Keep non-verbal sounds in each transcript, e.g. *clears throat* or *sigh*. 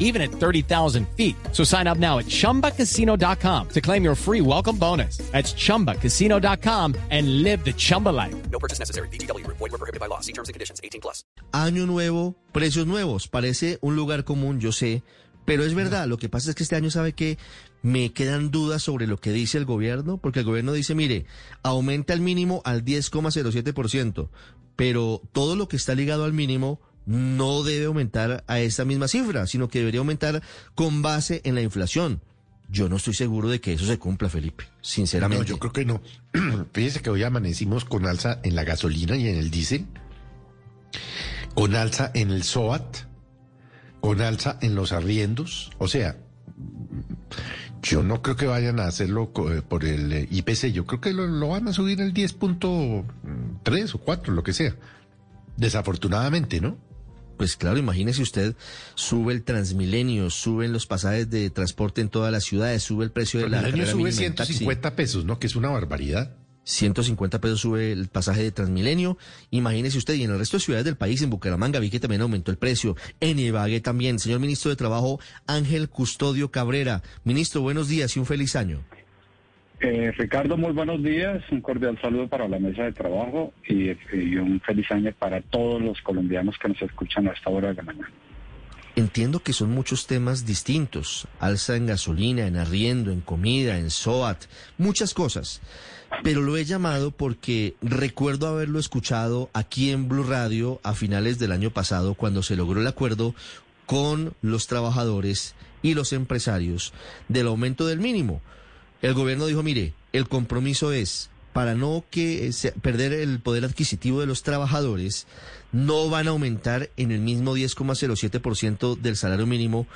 even at 30,000 feet. So sign up now at chumbacasino.com to claim your free welcome bonus. That's chumbacasino.com and live the Chumba life. No purchase necessary. BGW. Void were prohibited by law. See terms and conditions. 18 plus. Año nuevo, precios nuevos. Parece un lugar común, yo sé, pero es verdad. Lo que pasa es que este año sabe que me quedan dudas sobre lo que dice el gobierno, porque el gobierno dice, mire, aumenta el mínimo al 10,07%, pero todo lo que está ligado al mínimo no debe aumentar a esa misma cifra, sino que debería aumentar con base en la inflación. Yo no estoy seguro de que eso se cumpla, Felipe, sinceramente. No, yo creo que no. *clears throat* Fíjese que hoy amanecimos con alza en la gasolina y en el diésel, con alza en el SOAT, con alza en los arriendos. O sea, yo no creo que vayan a hacerlo eh, por el eh, IPC. Yo creo que lo, lo van a subir el 10.3 o 4, lo que sea. Desafortunadamente, ¿no? Pues claro, imagínese usted, sube el Transmilenio, suben los pasajes de transporte en todas las ciudades, sube el precio de la carrera sube mínima en taxi. 150 pesos, ¿no? Que es una barbaridad. 150 pesos sube el pasaje de Transmilenio. Imagínese usted, y en el resto de ciudades del país, en Bucaramanga, vi que también aumentó el precio. En Ibagué también. Señor Ministro de Trabajo, Ángel Custodio Cabrera. Ministro, buenos días y un feliz año. Eh, Ricardo, muy buenos días. Un cordial saludo para la mesa de trabajo y, y un feliz año para todos los colombianos que nos escuchan a esta hora de la mañana. Entiendo que son muchos temas distintos. Alza en gasolina, en arriendo, en comida, en SOAT, muchas cosas. Pero lo he llamado porque recuerdo haberlo escuchado aquí en Blue Radio a finales del año pasado cuando se logró el acuerdo con los trabajadores y los empresarios del aumento del mínimo. El gobierno dijo, mire, el compromiso es para no que se- perder el poder adquisitivo de los trabajadores, no van a aumentar en el mismo 10,07% del salario mínimo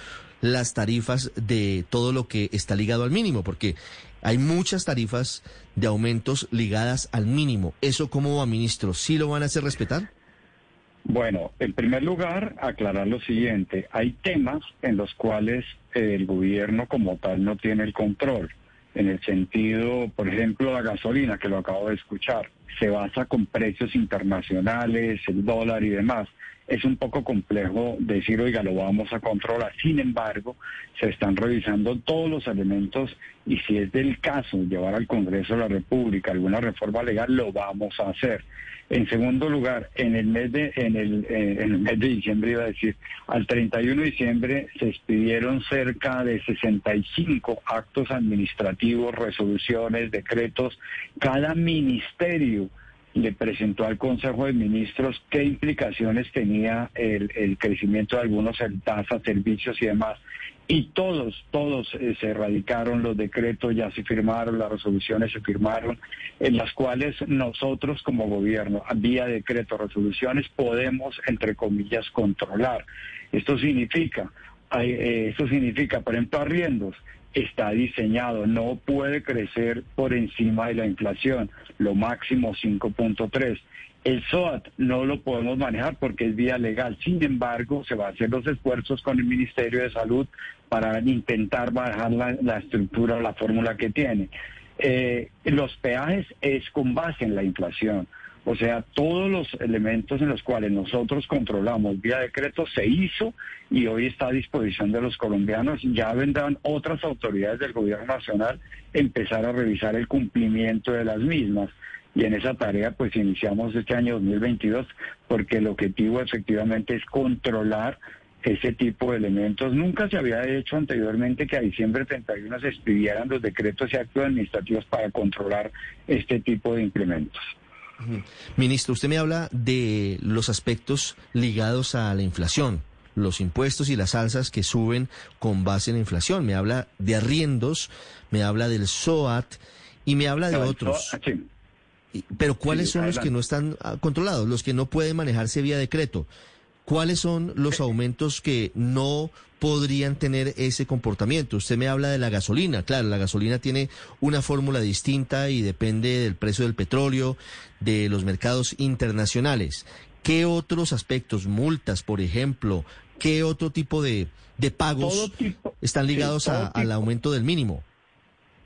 las tarifas de todo lo que está ligado al mínimo, porque hay muchas tarifas de aumentos ligadas al mínimo. ¿Eso cómo va, ministro? ¿Sí lo van a hacer respetar? Bueno, en primer lugar, aclarar lo siguiente. Hay temas en los cuales eh, el gobierno como tal no tiene el control. En el sentido, por ejemplo, la gasolina, que lo acabo de escuchar, se basa con precios internacionales, el dólar y demás. Es un poco complejo decir, oiga, lo vamos a controlar. Sin embargo, se están revisando todos los elementos y si es del caso llevar al Congreso de la República alguna reforma legal, lo vamos a hacer. En segundo lugar, en el mes de en el, eh, en el mes de diciembre iba a decir, al 31 de diciembre se expidieron cerca de 65 actos administrativos, resoluciones, decretos. Cada ministerio le presentó al Consejo de Ministros qué implicaciones tenía el, crecimiento de algunos en tasas, servicios y demás. Y todos, todos eh, se erradicaron, los decretos ya se firmaron, las resoluciones se firmaron, en las cuales nosotros como gobierno, vía decreto, resoluciones, podemos, entre comillas, controlar. Esto significa, hay, eh, esto significa, por ejemplo, arriendos, está diseñado, no puede crecer por encima de la inflación, lo máximo 5.3. El SOAT no lo podemos manejar porque es vía legal. Sin embargo, se va a hacer los esfuerzos con el Ministerio de Salud para intentar bajar la, estructura la fórmula que tiene. Eh, los peajes es con base en la inflación. O sea, todos los elementos en los cuales nosotros controlamos vía decreto se hizo y hoy está a disposición de los colombianos. Ya vendrán otras autoridades del gobierno nacional empezar a revisar el cumplimiento de las mismas. Y en esa tarea pues iniciamos este año 2022 porque el objetivo efectivamente es controlar ese tipo de elementos. Nunca se había hecho anteriormente que a diciembre 31 se expidieran los decretos y actos administrativos para controlar este tipo de implementos. Ministro, usted me habla de los aspectos ligados a la inflación, los impuestos y las alzas que suben con base en la inflación. Me habla de arriendos, me habla del SOAT y me habla de otros. SOAT, sí. Y- Pero ¿cuáles Sí, son los que no están ah, controlados, los que no pueden manejarse vía decreto? ¿Cuáles son los aumentos que no podrían tener ese comportamiento? Usted me habla de la gasolina. Claro, la gasolina tiene una fórmula distinta y depende del precio del petróleo, de los mercados internacionales. ¿qué otros aspectos, multas, por ejemplo, qué otro tipo de, de pagos tipo- están ligados sí, todo a- al aumento del mínimo?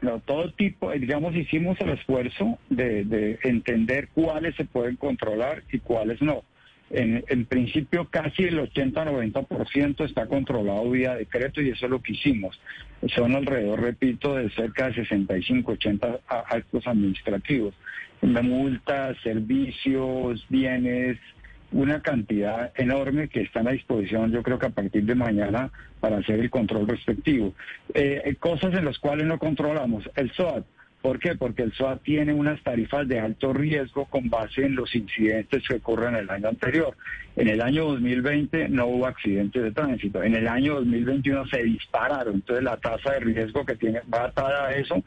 No, todo tipo, eh, digamos, hicimos el esfuerzo de, de entender cuáles se pueden controlar y cuáles no. En, principio, casi el 80-90% está controlado vía decreto y eso es lo que hicimos. Son alrededor, repito, de cerca de 65-80 a- actos administrativos. Multas, servicios, bienes, una cantidad enorme que están a disposición, yo creo que a partir de mañana, para hacer el control respectivo. Eh, eh, cosas en las cuales no controlamos. El SOAT. ¿Por qué? Porque el SOAT tiene unas tarifas de alto riesgo con base en los incidentes que ocurren en el año anterior. En el año 2020 no hubo accidentes de tránsito. En el año 2021 se dispararon. Entonces la tasa de riesgo que tiene va atada a eso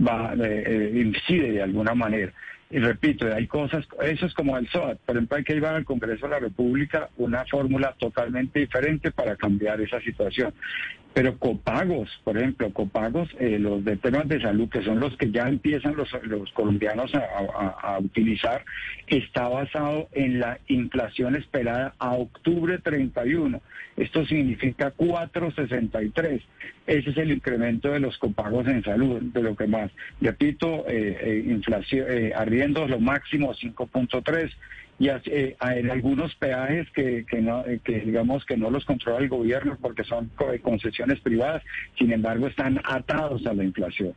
va eh, eh, incide de alguna manera. Y repito, hay cosas, eso es como el SOAT. Por ejemplo, hay que llevar al Congreso de la República una fórmula totalmente diferente para cambiar esa situación. Pero copagos, por ejemplo, copagos, eh, los de temas de salud, que son los que ya empiezan los, colombianos a, utilizar, está basado en la inflación esperada a octubre 31. Esto significa 4.63. Ese es el incremento de los copagos en salud, de lo que más. Repito, eh, eh, inflación, eh, lo máximo 5.3 y eh, en algunos peajes que, no eh, que digamos que no los controla el gobierno porque son eh, concesiones privadas, sin embargo están atados a la inflación.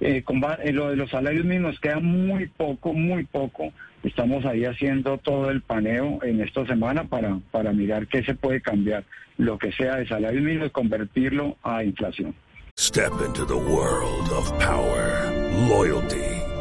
Eh, eh, lo de los salarios mínimos queda muy poco, muy poco. Estamos ahí haciendo todo el paneo en esta semana para, para mirar qué se puede cambiar, lo que sea de salarios mínimos, convertirlo a inflación. Step into the world of power, loyalty,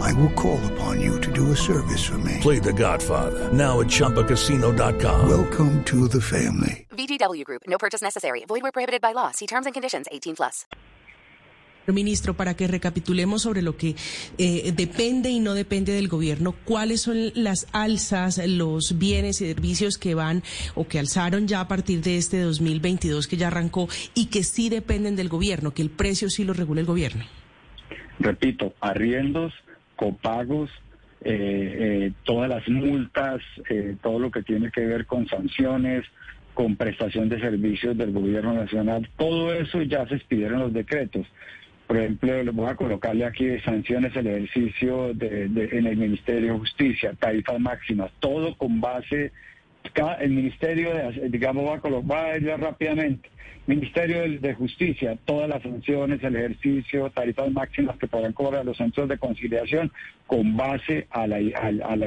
I will call upon you to do a service for me. Play The Godfather now at ChumbaCasino.com. Welcome to the family. VGW Group. No purchase necessary. Void where prohibited by law. See terms and conditions. 18 plus. Ministro, para que recapitulemos sobre lo que eh, depende y no depende del gobierno, cuáles son las alzas, los bienes y servicios que van o que alzaron ya a partir de este 2022 que ya arrancó y que sí dependen del gobierno, que el precio sí lo regula el gobierno. repito, arriendos, copagos, eh, eh, todas las multas, eh, todo lo que tiene que ver con sanciones, con prestación de servicios del gobierno nacional, todo eso ya se expidieron los decretos. Por ejemplo, le voy a colocarle aquí sanciones el ejercicio de, en el Ministerio de Justicia, tarifas máximas, todo con base, el Ministerio, de, digamos, va a, colo- va a ir rápidamente. Ministerio de, Justicia, todas las sanciones, el ejercicio, tarifas máximas que podrán cobrar los centros de conciliación con base a la,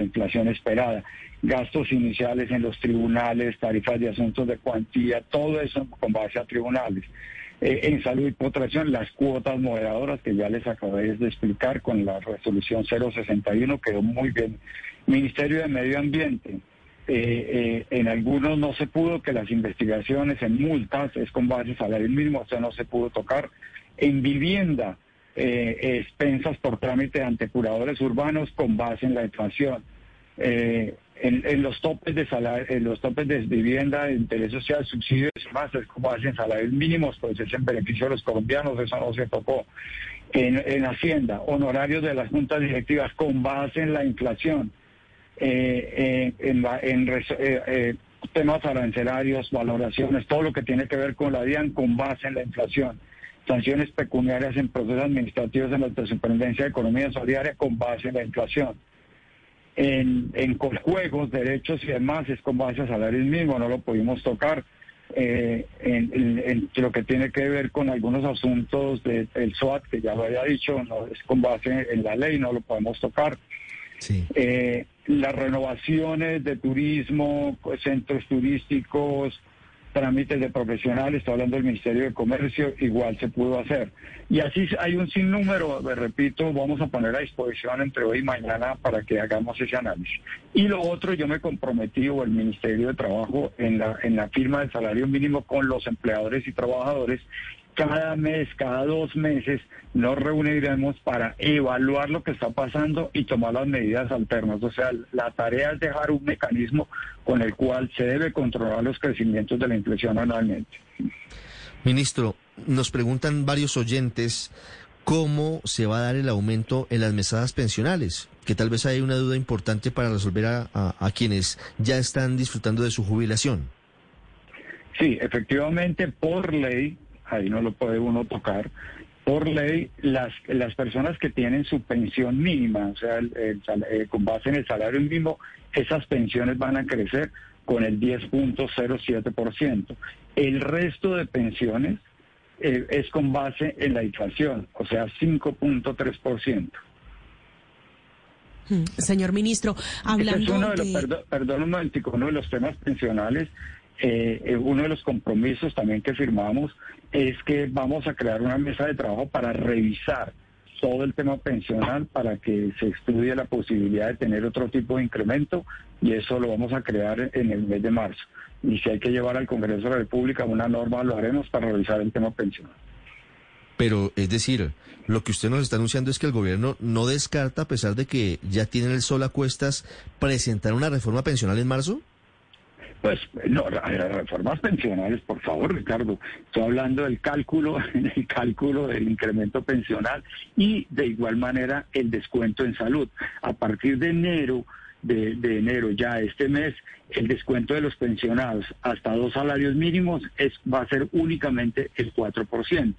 inflación esperada. Gastos iniciales en los tribunales, tarifas de asuntos de cuantía, todo eso con base a tribunales. Eh, en salud y protección, las cuotas moderadoras que ya les acabé de explicar con la resolución 061 quedó muy bien. Ministerio de Medio Ambiente, eh, eh, en algunos no se pudo, que las investigaciones en multas es con base salario mínimo, o sea, no se pudo tocar. En vivienda, eh, expensas por trámite ante curadores urbanos con base en la inflación. Eh, en, en los topes de salario, en los topes de vivienda, de interés social, subsidios y más, es como hacen salarios mínimos, pues es en beneficio de los colombianos, eso no se tocó. En, en Hacienda, honorarios de las juntas directivas con base en la inflación. Eh, en, la- en eh, eh, temas arancelarios, valoraciones, todo lo que tiene que ver con la DIAN con base en la inflación. Sanciones pecuniarias en procesos administrativos en la Superintendencia de Economía Solidaria con base en la inflación en, en juegos, derechos y demás es con base a salarios mínimos, no lo pudimos tocar. Eh, en, en- en lo que tiene que ver con algunos asuntos del SOAT, que ya lo había dicho, no es con base en la ley, no lo podemos tocar. Sí. Eh, las renovaciones de turismo, pues, centros turísticos, trámites de profesionales, está hablando del Ministerio de Comercio, igual se pudo hacer. Y así hay un sinnúmero, me repito, vamos a poner a disposición entre hoy y mañana para que hagamos ese análisis. Y lo otro, yo me comprometí, o el Ministerio de Trabajo, en la, en la firma del salario mínimo con los empleadores y trabajadores, cada mes, cada dos meses, nos reuniremos para evaluar lo que está pasando y tomar las medidas alternas. O sea, la tarea es dejar un mecanismo con el cual se debe controlar los crecimientos de la inflación anualmente. Ministro, nos preguntan varios oyentes cómo se va a dar el aumento en las mesadas pensionales, que tal vez hay una duda importante para resolver a, a- a quienes ya están disfrutando de su jubilación. Sí, efectivamente, por ley, ahí no lo puede uno tocar, por ley, las, las personas que tienen su pensión mínima, o sea, el- el sal- eh, con base en el salario mínimo, esas pensiones van a crecer con el 10.07%. El resto de pensiones eh, es con base en la inflación, o sea, 5.3%. Mm, Señor ministro, es hablando uno de los, de... perdón, perdón un momentico, uno de los temas pensionales, eh, eh, uno de los compromisos también que firmamos es que vamos a crear una mesa de trabajo para revisar todo el tema pensional para que se estudie la posibilidad de tener otro tipo de incremento y eso lo vamos a crear en el mes de marzo. Y si hay que llevar al Congreso de la República una norma, lo haremos para revisar el tema pensional. Pero, es decir, lo que usted nos está anunciando es que el gobierno no descarta, a pesar de que ya tienen el sol a cuestas, presentar una reforma pensional en marzo. Pues no, reformas pensionales, por favor, Ricardo. Estoy hablando del cálculo, *laughs* el cálculo del incremento pensional y de igual manera el descuento en salud. A partir de enero, de, de enero ya este mes, el descuento de los pensionados hasta dos salarios mínimos es, va a ser únicamente el 4%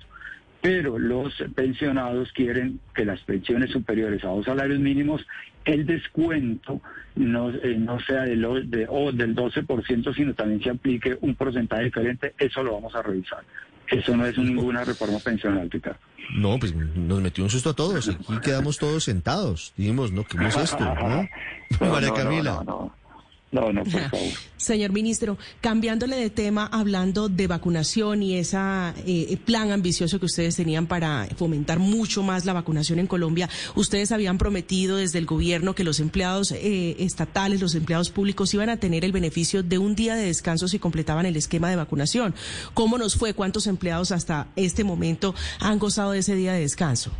pero los pensionados quieren que las pensiones superiores a dos salarios mínimos, el descuento no, eh, no sea del, o- de, o del 12%, sino también se aplique un porcentaje diferente. Eso lo vamos a revisar. Eso no es ninguna reforma pensional, Ricardo. No, pues nos metió un susto a todos. Aquí quedamos todos sentados. Dijimos, no, ¿qué es esto? ¿no? *laughs* No, María no, no, Camila. No, no, no, por favor. Señor ministro, cambiándole de tema, hablando de vacunación y ese plan ambicioso que ustedes tenían para fomentar mucho más la vacunación en Colombia, ustedes habían prometido desde el gobierno que los empleados eh, estatales, los empleados públicos iban a tener el beneficio de un día de descanso si completaban el esquema de vacunación. ¿Cómo nos fue? ¿Cuántos empleados hasta este momento han gozado de ese día de descanso?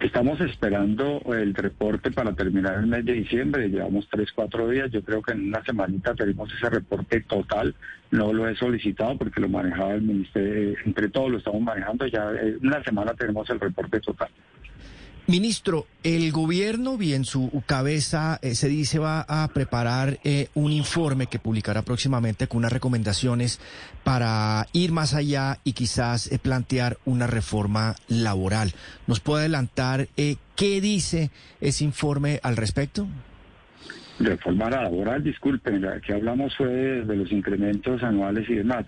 Estamos esperando el reporte para terminar el mes de diciembre. Llevamos tres, cuatro días. Yo creo que en una semanita tenemos ese reporte total. No lo he solicitado porque lo manejaba el ministerio. Entre todos lo estamos manejando. Ya en una semana tenemos el reporte total. Ministro, el gobierno, bien, su cabeza eh, se dice va a preparar eh, un informe que publicará próximamente con unas recomendaciones para ir más allá y quizás eh, plantear una reforma laboral. ¿Nos puede adelantar eh, qué dice ese informe al respecto? Reforma laboral, disculpen, que hablamos fue de los incrementos anuales y demás.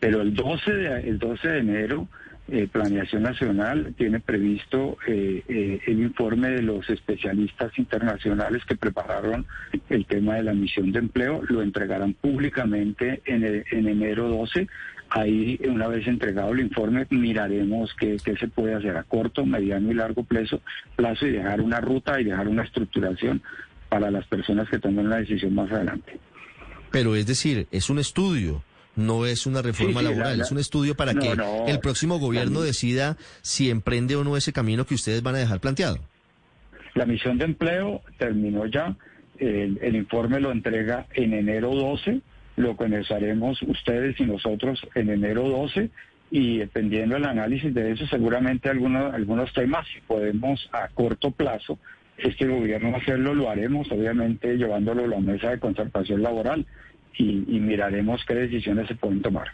Pero el 12 de, el 12 de enero eh, Planeación Nacional tiene previsto eh, eh, el informe de los especialistas internacionales que prepararon el tema de la misión de empleo, lo entregarán públicamente en, en enero 12. Ahí, una vez entregado el informe, miraremos qué, qué se puede hacer a corto, mediano y largo plazo, plazo y dejar una ruta y dejar una estructuración para las personas que tomen la decisión más adelante. Pero es decir, es un estudio, no es una reforma Sí, sí, la- laboral, la- es un estudio para No, que no, el próximo gobierno decida si emprende o no ese camino que ustedes van a dejar planteado. La misión de empleo terminó ya, el, el informe lo entrega en enero 12, lo comenzaremos ustedes y nosotros en enero 12 y dependiendo del análisis de eso seguramente algunos, algunos temas si podemos a corto plazo este gobierno hacerlo lo haremos obviamente llevándolo a la mesa de concertación laboral y, miraremos qué decisiones se pueden tomar.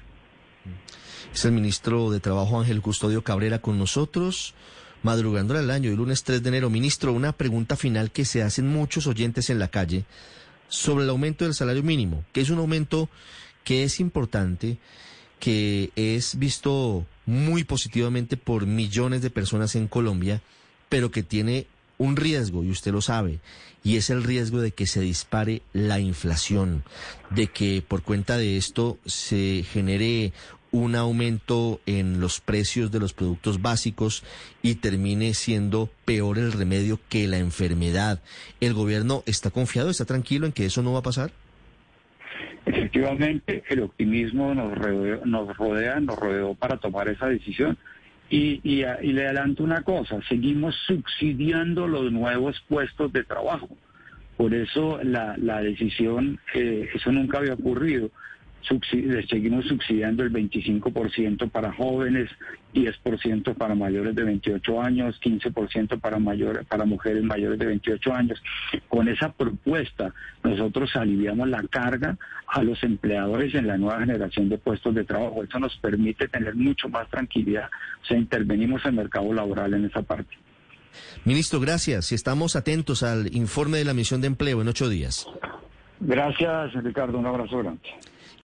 Es el ministro de Trabajo Ángel Custodio Cabrera con nosotros, madrugando al año, el lunes 3 de enero. Ministro, una pregunta final que se hacen muchos oyentes en la calle sobre el aumento del salario mínimo, que es un aumento que es importante, que es visto muy positivamente por millones de personas en Colombia, pero que tiene un riesgo, y usted lo sabe, y es el riesgo de que se dispare la inflación, de que por cuenta de esto se genere un aumento en los precios de los productos básicos y termine siendo peor el remedio que la enfermedad. ¿El gobierno está confiado, está tranquilo en que eso no va a pasar? Efectivamente, el optimismo nos rodea, nos rodea, nos rodeó para tomar esa decisión. Y, y, y le adelanto una cosa, seguimos subsidiando los nuevos puestos de trabajo. Por eso la, la decisión, eh, eso nunca había ocurrido subsidi- seguimos subsidiando el 25% para jóvenes, 10% para mayores de 28 años, 15% para mayores para mujeres mayores de 28 años. Con esa propuesta nosotros aliviamos la carga a los empleadores en la nueva generación de puestos de trabajo. Eso nos permite tener mucho más tranquilidad. O sea, intervenimos en el mercado laboral en esa parte. Ministro, gracias. Y estamos atentos al informe de la misión de empleo en ocho días. Gracias, Ricardo. Un abrazo grande.